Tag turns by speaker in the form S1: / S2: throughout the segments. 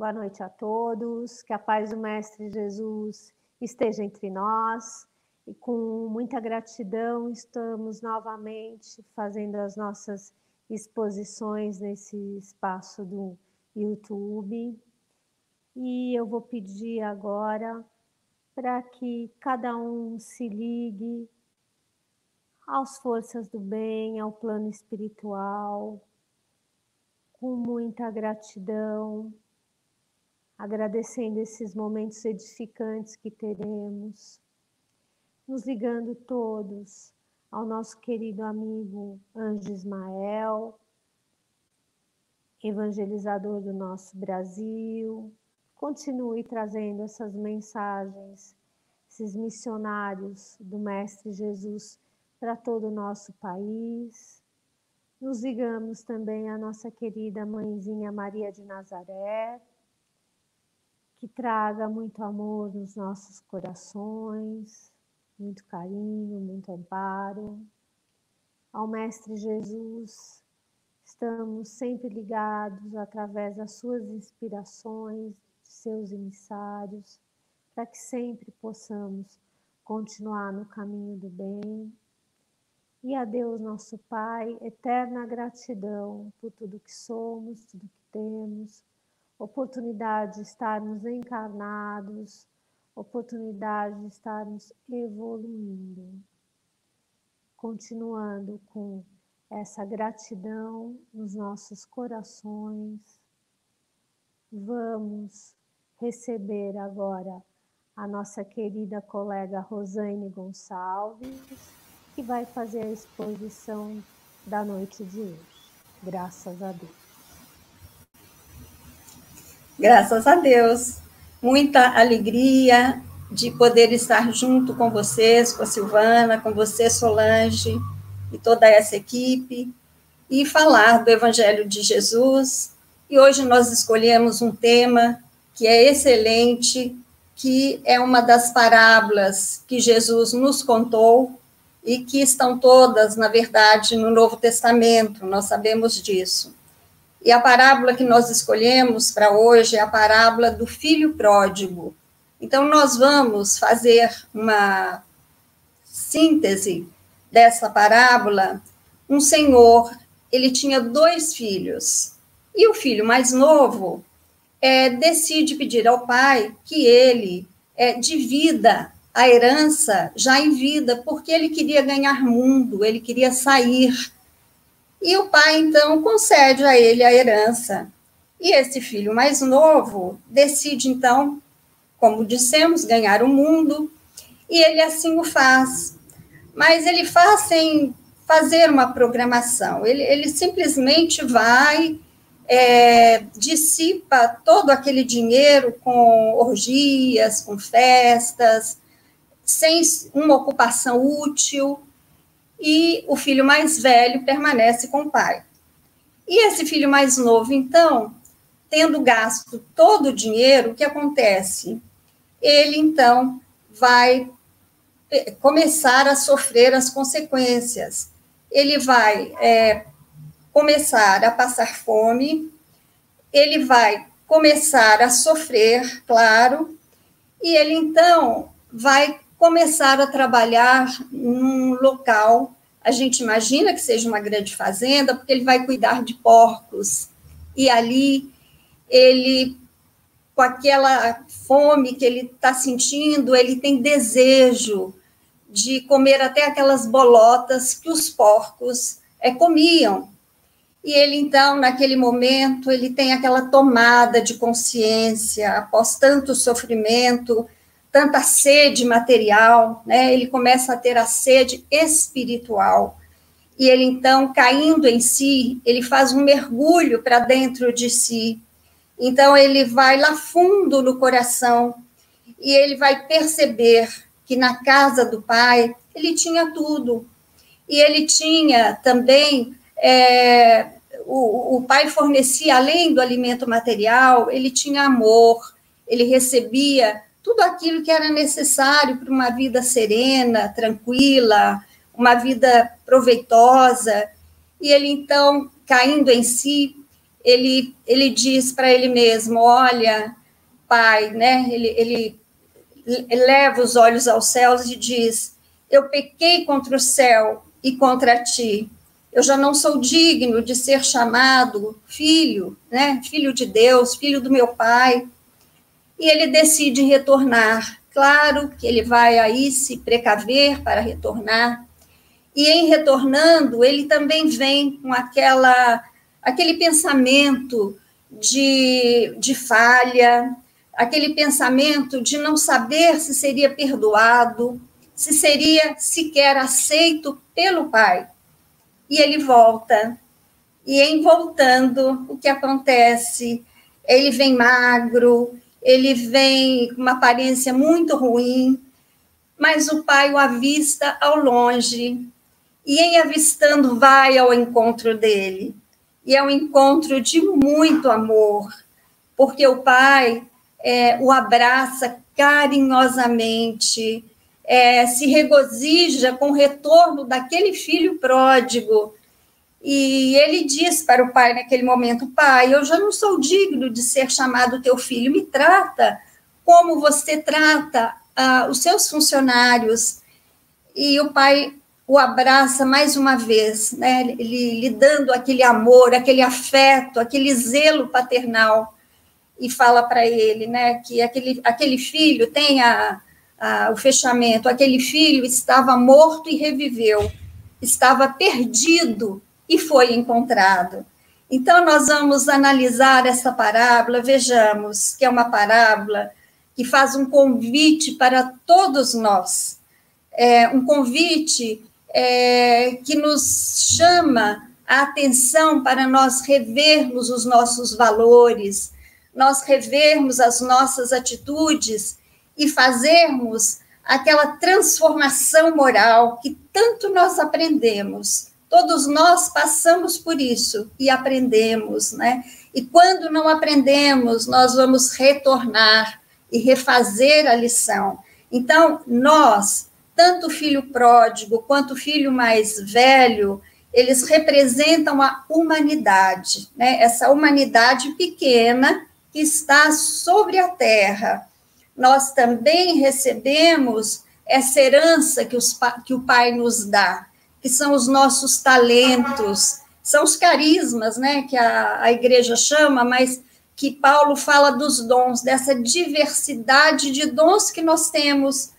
S1: Boa noite a todos. Que a paz do Mestre Jesus esteja entre nós. E com muita gratidão, estamos novamente fazendo as nossas exposições nesse espaço do YouTube. E eu vou pedir agora para que cada um se ligue às forças do bem, ao plano espiritual, com muita gratidão, agradecendo esses momentos edificantes que teremos, nos ligando todos ao nosso querido amigo Anjo Ismael, evangelizador do nosso Brasil. Continue trazendo essas mensagens, esses missionários do Mestre Jesus para todo o nosso país. Nos ligamos também à nossa querida mãezinha Maria de Nazaré, que traga muito amor nos nossos corações, muito carinho, muito amparo. Ao Mestre Jesus, estamos sempre ligados através das suas inspirações, de seus emissários, para que sempre possamos continuar no caminho do bem e a Deus, nosso Pai, eterna gratidão por tudo que somos, tudo que temos, oportunidade de estarmos encarnados, oportunidade de estarmos evoluindo. Continuando com essa gratidão nos nossos corações, vamos receber agora a nossa querida colega Rosane Gonçalves que vai fazer a exposição da noite de hoje. Graças a Deus.
S2: Graças a Deus. Muita alegria de poder estar junto com vocês, com a Silvana, com você, Solange, e toda essa equipe, e falar do Evangelho de Jesus. E hoje nós escolhemos um tema que é excelente, que é uma das parábolas que Jesus nos contou e que estão todas, na verdade, no Novo Testamento, nós sabemos disso. E a parábola que nós escolhemos para hoje é a parábola do filho pródigo. Então, nós vamos fazer uma síntese dessa parábola. Um senhor, ele tinha dois filhos, e o filho mais novo é, decide pedir ao pai que ele é, divida a herança já em vida, porque ele queria ganhar mundo, ele queria sair. E o pai, então, concede a ele a herança. E esse filho mais novo decide, então, como dissemos, ganhar o mundo, e ele assim o faz. Mas ele faz sem fazer uma programação, ele, ele simplesmente vai, é, dissipa todo aquele dinheiro com orgias, com festas, sem uma ocupação útil, e o filho mais velho permanece com o pai. E esse filho mais novo, então, tendo gasto todo o dinheiro, o que acontece? Ele, então, vai eh, começar a sofrer as consequências. Ele vai é, começar a passar fome, ele vai começar a sofrer, claro, e ele, então, vai começar a trabalhar num local. A gente imagina que seja uma grande fazenda, porque ele vai cuidar de porcos. E ali ele, com aquela fome que ele está sentindo, ele tem desejo de comer até aquelas bolotas que os porcos é, comiam. E ele, então, naquele momento, ele tem aquela tomada de consciência, após tanto sofrimento, tanta sede material, né? Ele começa a ter a sede espiritual. E ele então, caindo em si, ele faz um mergulho para dentro de si. Então ele vai lá fundo no coração e ele vai perceber que na casa do pai ele tinha tudo. E ele tinha também é, o, o pai fornecia além do alimento material, ele tinha amor, ele recebia tudo aquilo que era necessário para uma vida serena, tranquila, uma vida proveitosa. E ele, então, caindo em si, ele, ele diz para ele mesmo: Olha, pai, né? Ele, ele leva os olhos aos céus e diz: Eu pequei contra o céu e contra ti. Eu já não sou digno de ser chamado filho, né? Filho de Deus, filho do meu pai. E ele decide retornar. Claro que ele vai aí se precaver para retornar. E em retornando, ele também vem com aquela aquele pensamento de, de falha, aquele pensamento de não saber se seria perdoado, se seria sequer aceito pelo pai. E ele volta. E em voltando, o que acontece? Ele vem magro, ele vem com uma aparência muito ruim, mas o pai o avista ao longe e, em avistando, vai ao encontro dele. E é um encontro de muito amor, porque o pai é, o abraça carinhosamente, é, se regozija com o retorno daquele filho pródigo. E ele diz para o pai naquele momento: Pai, eu já não sou digno de ser chamado teu filho, me trata como você trata ah, os seus funcionários. E o pai o abraça mais uma vez, né? Lhe dando aquele amor, aquele afeto, aquele zelo paternal. E fala para ele, né, que aquele, aquele filho tem a, a, o fechamento, aquele filho estava morto e reviveu, estava perdido e foi encontrado. Então, nós vamos analisar essa parábola, vejamos que é uma parábola que faz um convite para todos nós, é um convite é, que nos chama a atenção para nós revermos os nossos valores, nós revermos as nossas atitudes e fazermos aquela transformação moral que tanto nós aprendemos. Todos nós passamos por isso e aprendemos, né? E quando não aprendemos, nós vamos retornar e refazer a lição. Então, nós tanto o filho pródigo quanto o filho mais velho, eles representam a humanidade, né? essa humanidade pequena que está sobre a terra. Nós também recebemos essa herança que, os, que o Pai nos dá, que são os nossos talentos, são os carismas, né, que a, a igreja chama, mas que Paulo fala dos dons, dessa diversidade de dons que nós temos.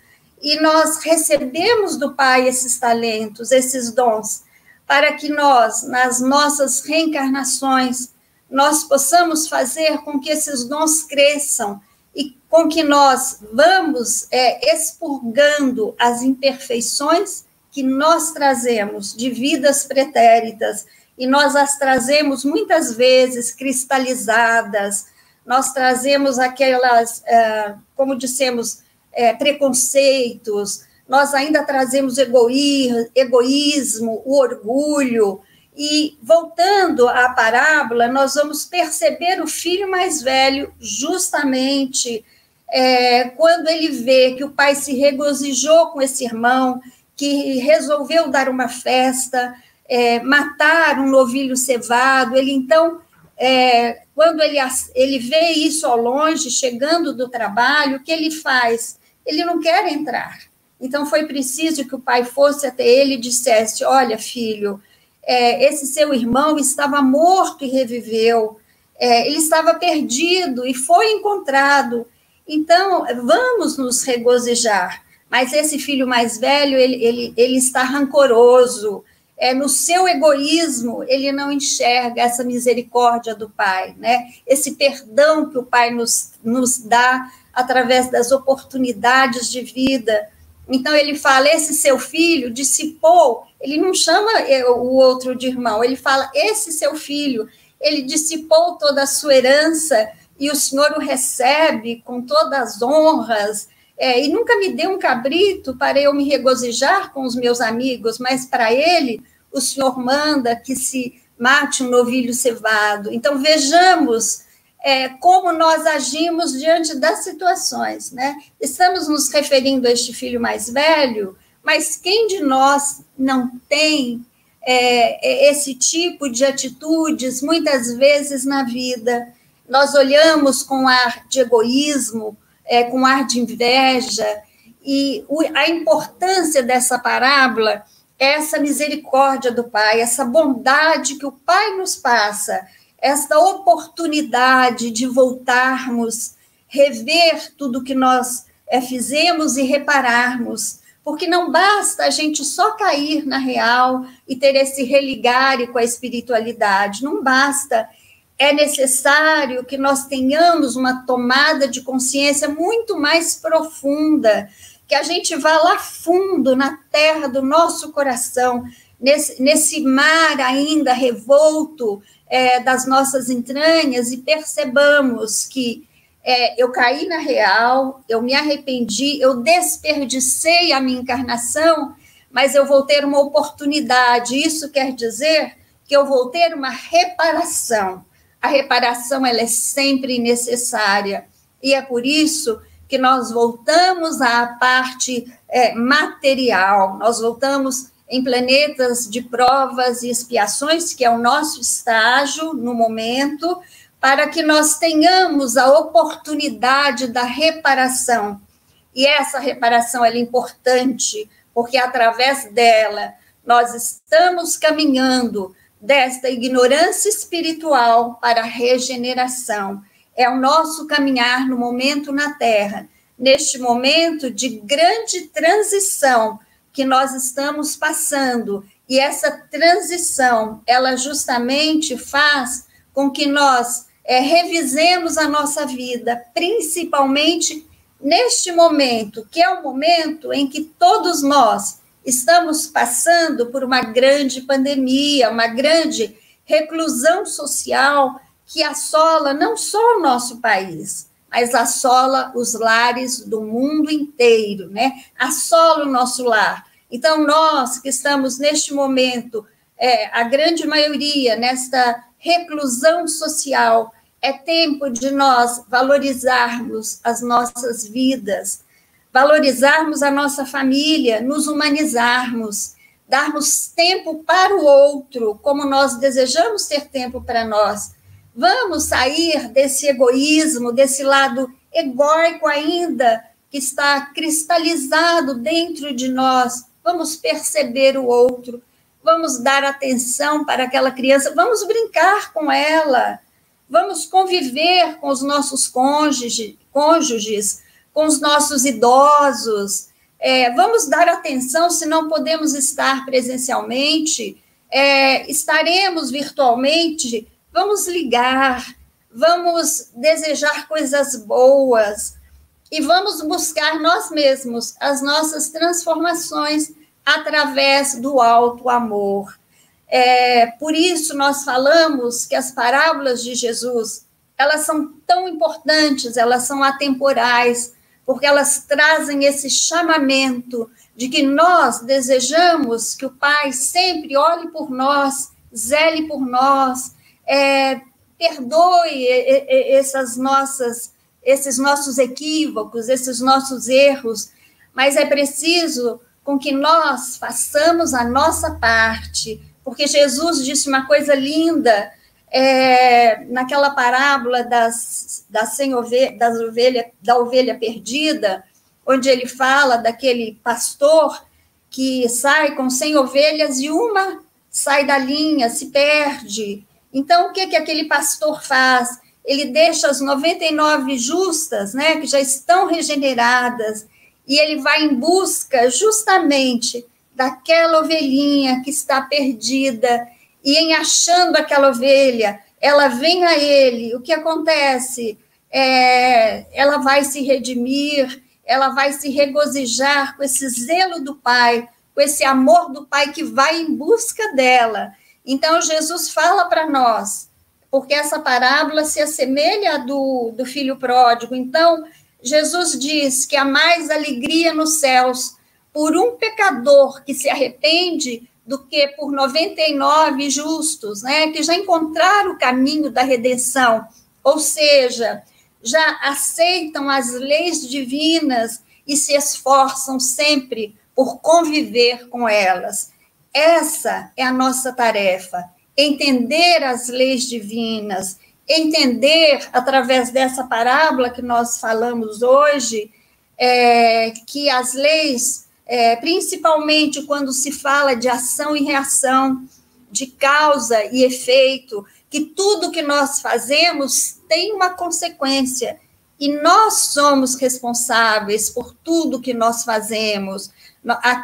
S2: E nós recebemos do Pai esses talentos, esses dons, para que nós, nas nossas reencarnações, nós possamos fazer com que esses dons cresçam e com que nós vamos é, expurgando as imperfeições que nós trazemos de vidas pretéritas, e nós as trazemos muitas vezes cristalizadas, nós trazemos aquelas, é, como dissemos, é, preconceitos, nós ainda trazemos egoísmo, o orgulho. E voltando à parábola, nós vamos perceber o filho mais velho justamente é, quando ele vê que o pai se regozijou com esse irmão, que resolveu dar uma festa, é, matar um novilho cevado. Ele então, é, quando ele, ele vê isso ao longe, chegando do trabalho, o que ele faz? ele não quer entrar. Então, foi preciso que o pai fosse até ele e dissesse: Olha, filho, é, esse seu irmão estava morto e reviveu, é, ele estava perdido e foi encontrado. Então, vamos nos regozijar. Mas esse filho mais velho, ele, ele, ele está rancoroso, é, no seu egoísmo, ele não enxerga essa misericórdia do Pai, né? esse perdão que o Pai nos, nos dá através das oportunidades de vida. Então, ele fala: esse seu filho dissipou, ele não chama o outro de irmão, ele fala: esse seu filho, ele dissipou toda a sua herança e o Senhor o recebe com todas as honras. É, e nunca me deu um cabrito para eu me regozijar com os meus amigos, mas para ele o Senhor manda que se mate um novilho cevado. Então, vejamos é, como nós agimos diante das situações, né? Estamos nos referindo a este filho mais velho, mas quem de nós não tem é, esse tipo de atitudes muitas vezes na vida. Nós olhamos com ar de egoísmo, é, com ar de inveja, e a importância dessa parábola é essa misericórdia do Pai, essa bondade que o Pai nos passa, esta oportunidade de voltarmos, rever tudo que nós é, fizemos e repararmos porque não basta a gente só cair na real e ter esse religare com a espiritualidade, não basta. É necessário que nós tenhamos uma tomada de consciência muito mais profunda, que a gente vá lá fundo na terra do nosso coração, nesse, nesse mar ainda revolto é, das nossas entranhas e percebamos que é, eu caí na real, eu me arrependi, eu desperdicei a minha encarnação, mas eu vou ter uma oportunidade. Isso quer dizer que eu vou ter uma reparação. A reparação ela é sempre necessária e é por isso que nós voltamos à parte é, material. Nós voltamos em planetas de provas e expiações, que é o nosso estágio no momento, para que nós tenhamos a oportunidade da reparação. E essa reparação é importante, porque através dela nós estamos caminhando desta ignorância espiritual para a regeneração. É o nosso caminhar no momento na Terra, neste momento de grande transição que nós estamos passando. E essa transição, ela justamente faz com que nós é, revisemos a nossa vida, principalmente neste momento, que é o momento em que todos nós estamos passando por uma grande pandemia, uma grande reclusão social que assola não só o nosso país, mas assola os lares do mundo inteiro, né? Assola o nosso lar. Então, nós que estamos neste momento, é, a grande maioria, nesta reclusão social, é tempo de nós valorizarmos as nossas vidas, valorizarmos a nossa família, nos humanizarmos, darmos tempo para o outro, como nós desejamos ter tempo para nós. Vamos sair desse egoísmo, desse lado egóico ainda que está cristalizado dentro de nós. Vamos perceber o outro, vamos dar atenção para aquela criança, vamos brincar com ela vamos conviver com os nossos cônjuges, cônjuges com os nossos idosos, é, vamos dar atenção se não podemos estar presencialmente, é, estaremos virtualmente, vamos ligar, vamos desejar coisas boas e vamos buscar nós mesmos as nossas transformações através do alto amor. É, por isso nós falamos que as parábolas de Jesus elas são tão importantes, elas são atemporais, porque elas trazem esse chamamento de que nós desejamos que o Pai sempre olhe por nós, zele por nós, é, perdoe essas nossas, esses nossos equívocos, esses nossos erros, mas é preciso com que nós façamos a nossa parte porque Jesus disse uma coisa linda é, naquela parábola das, das, ovelha, das ovelha, da ovelha perdida, onde ele fala daquele pastor que sai com 100 ovelhas e uma sai da linha, se perde. Então, o que, que aquele pastor faz? Ele deixa as 99 justas, né, que já estão regeneradas, e ele vai em busca justamente daquela ovelhinha que está perdida, e em achando aquela ovelha, ela vem a ele, o que acontece? É, ela vai se redimir, ela vai se regozijar com esse zelo do Pai, com esse amor do Pai que vai em busca dela. Então, Jesus fala para nós, porque essa parábola se assemelha à do, do filho pródigo. Então, Jesus diz que há mais alegria nos céus por um pecador que se arrepende do que por 99 justos, né, que já encontraram o caminho da redenção, ou seja, já aceitam as leis divinas e se esforçam sempre por conviver com elas. essa é a nossa tarefa: entender as leis divinas, entender, através dessa parábola que nós falamos hoje, é, que as leis, é, principalmente quando se fala de ação e reação, de causa e efeito, que tudo que nós fazemos tem uma consequência e nós somos responsáveis por tudo que nós fazemos.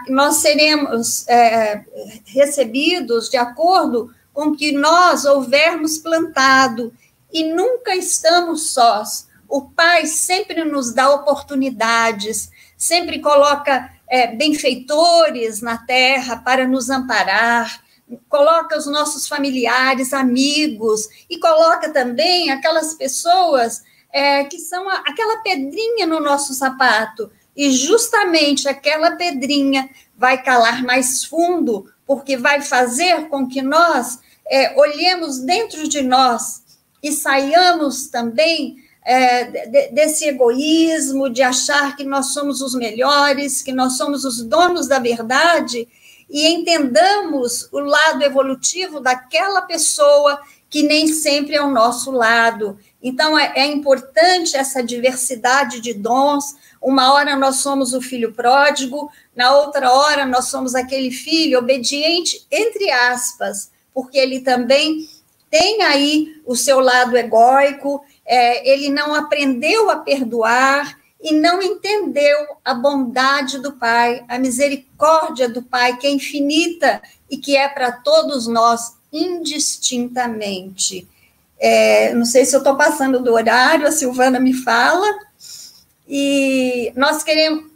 S2: Nós seremos é, recebidos de acordo com que nós houvermos plantado e nunca estamos sós. O Pai sempre nos dá oportunidades, sempre coloca é, benfeitores na terra para nos amparar, coloca os nossos familiares, amigos, e coloca também aquelas pessoas é, que são a, aquela pedrinha no nosso sapato, e justamente aquela pedrinha vai calar mais fundo, porque vai fazer com que nós é, olhemos dentro de nós e saiamos também é, de, desse egoísmo de achar que nós somos os melhores, que nós somos os donos da verdade e entendamos o lado evolutivo daquela pessoa que nem sempre é o nosso lado. Então, é, é importante essa diversidade de dons. Uma hora nós somos o filho pródigo, na outra hora nós somos aquele filho obediente, entre aspas, porque ele também tem aí o seu lado egóico, é, ele não aprendeu a perdoar e não entendeu a bondade do Pai, a misericórdia do Pai, que é infinita e que é para todos nós indistintamente. É, não sei se eu estou passando do horário, a Silvana me fala, e nós queremos,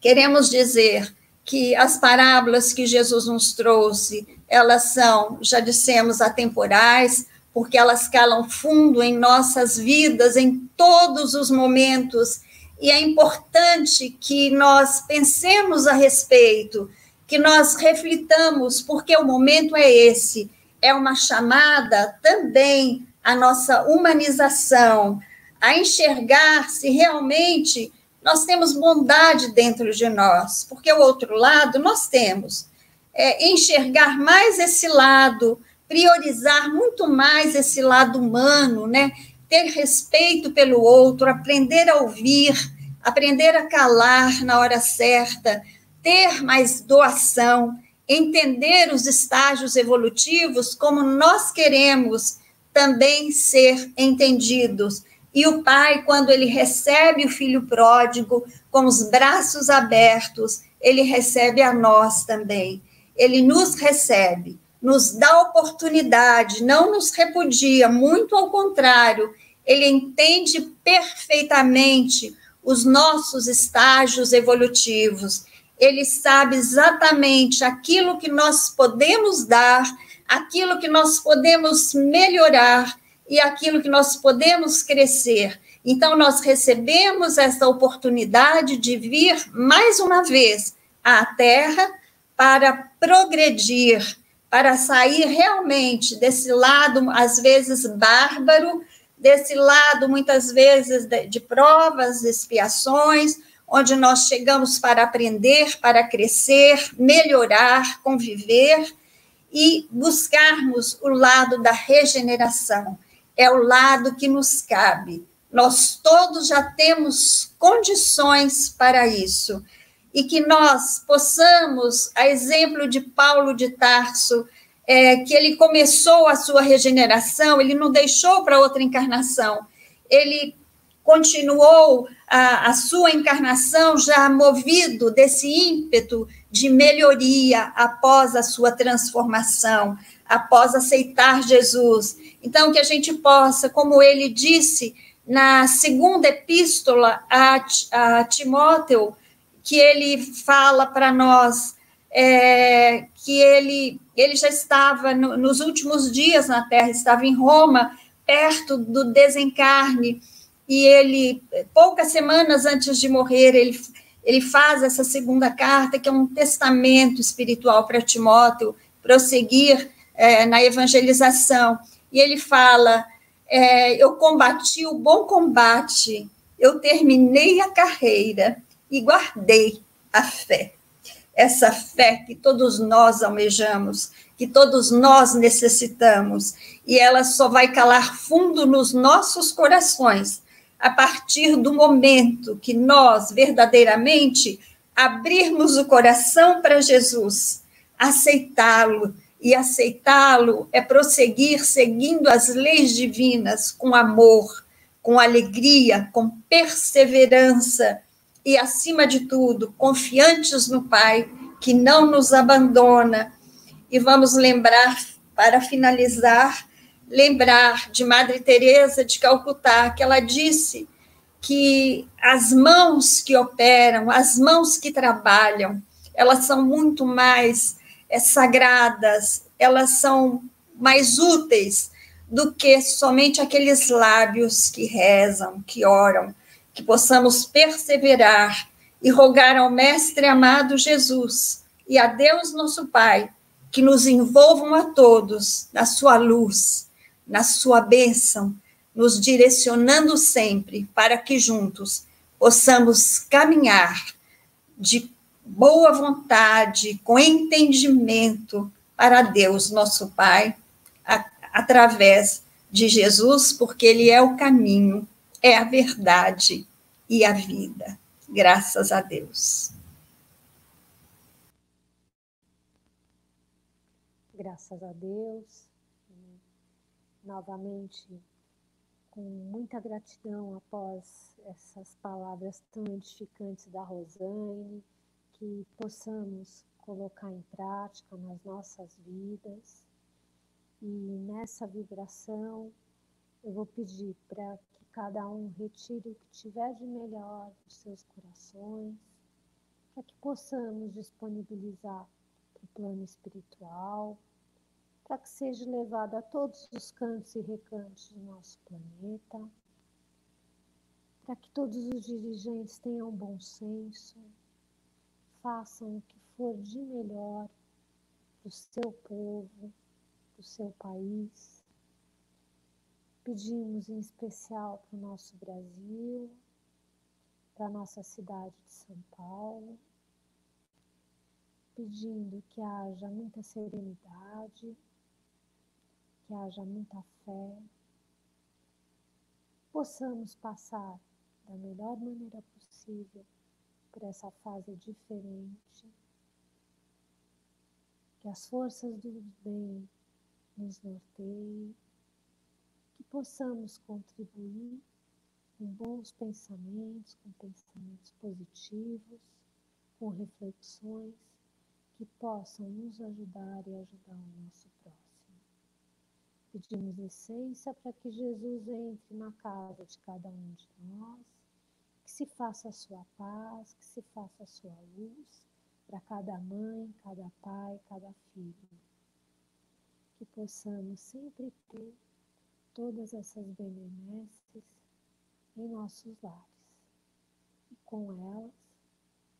S2: queremos dizer que as parábolas que Jesus nos trouxe elas são, já dissemos, atemporais, porque elas calam fundo em nossas vidas, em todos os momentos, e é importante que nós pensemos a respeito, que nós reflitamos, porque o momento é esse, é uma chamada também à nossa humanização, a enxergar se realmente nós temos bondade dentro de nós, porque o outro lado nós temos. É, enxergar mais esse lado, priorizar muito mais esse lado humano, né? Ter respeito pelo outro, aprender a ouvir, aprender a calar na hora certa, ter mais doação, entender os estágios evolutivos como nós queremos também ser entendidos. E o pai, quando ele recebe o filho pródigo com os braços abertos, ele recebe a nós também ele nos recebe, nos dá oportunidade, não nos repudia, muito ao contrário, ele entende perfeitamente os nossos estágios evolutivos. Ele sabe exatamente aquilo que nós podemos dar, aquilo que nós podemos melhorar e aquilo que nós podemos crescer. Então, nós recebemos essa oportunidade de vir mais uma vez à Terra para progredir, para sair realmente desse lado, às vezes, bárbaro, desse lado, muitas vezes, de, de provas, expiações, onde nós chegamos para aprender, para crescer, melhorar, conviver e buscarmos o lado da regeneração. É o lado que nos cabe. Nós todos já temos condições para isso e que nós possamos, a exemplo de Paulo de Tarso, é, que ele começou a sua regeneração, ele não deixou para outra encarnação, ele continuou a, a, sua encarnação já movido desse ímpeto de melhoria após a sua transformação, após aceitar Jesus. Então, que a gente possa, como ele disse na segunda epístola a, a Timóteo, que ele fala para nós é, que ele, ele já estava no, nos últimos dias na Terra, estava em Roma, perto do desencarne, e ele, poucas semanas antes de morrer, ele, ele faz essa segunda carta, que é um testamento espiritual para Timóteo, prosseguir é, na evangelização. E ele fala: é, Eu combati o bom combate, eu terminei a carreira, e guardei a fé. essa fé que todos nós almejamos, que todos nós necessitamos, e ela só vai calar fundo nos nossos corações a partir do momento que nós verdadeiramente abrirmos o coração para Jesus, aceitá-lo, e aceitá-lo é prosseguir seguindo as leis divinas com amor, com alegria, com perseverança e, acima de tudo, confiantes no Pai, que não nos abandona. E vamos lembrar, para finalizar, lembrar de Madre Teresa de Calcutá, que ela disse que as mãos que operam, as mãos que trabalham, elas são muito mais é, sagradas, elas são mais úteis do que somente aqueles lábios que rezam, que oram, que possamos perseverar e rogar ao Mestre amado Jesus e a Deus nosso Pai que nos envolvam a todos na sua luz, na sua bênção, nos direcionando sempre para que juntos possamos caminhar de boa vontade, com entendimento para Deus, nosso Pai, a, através de Jesus, porque Ele é o caminho, é a verdade e a vida. Graças a Deus.
S1: Graças a Deus. Novamente, com muita gratidão após essas palavras tão edificantes da Rosane, que possamos colocar em prática nas nossas vidas. E nessa vibração, eu vou pedir para cada um retire o que tiver de melhor dos seus corações, para que possamos disponibilizar para o plano espiritual, para que seja levado a todos os cantos e recantos do nosso planeta, para que todos os dirigentes tenham bom senso, façam o que for de melhor para o seu povo, para o seu país. Pedimos em especial para o nosso Brasil, para a nossa cidade de São Paulo, pedindo que haja muita serenidade, que haja muita fé, possamos passar da melhor maneira possível por essa fase diferente que as forças do bem nos norteiem, possamos contribuir com bons pensamentos, com pensamentos positivos, com reflexões que possam nos ajudar e ajudar o nosso próximo. Pedimos licença para que Jesus entre na casa de cada um de nós, que se faça a sua paz, que se faça a sua luz para cada mãe, cada pai, cada filho. Que possamos sempre ter todas essas benesses em nossos lares e com elas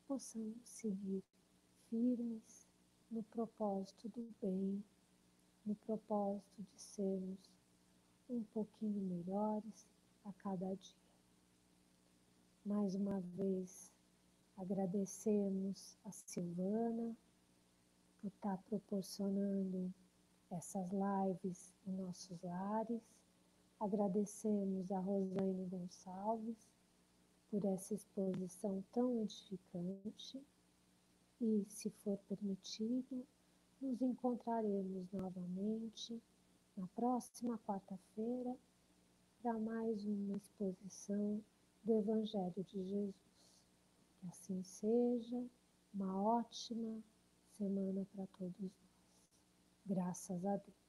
S1: possamos seguir firmes no propósito do bem, no propósito de sermos um pouquinho melhores a cada dia. Mais uma vez, Agradecemos a Silvana por estar proporcionando essas lives em nossos lares. Agradecemos a Rosane Gonçalves por essa exposição tão edificante e, se for permitido, nos encontraremos novamente na próxima quarta-feira para mais uma exposição do Evangelho de Jesus. Que assim seja. Uma ótima semana para todos nós. Graças a Deus.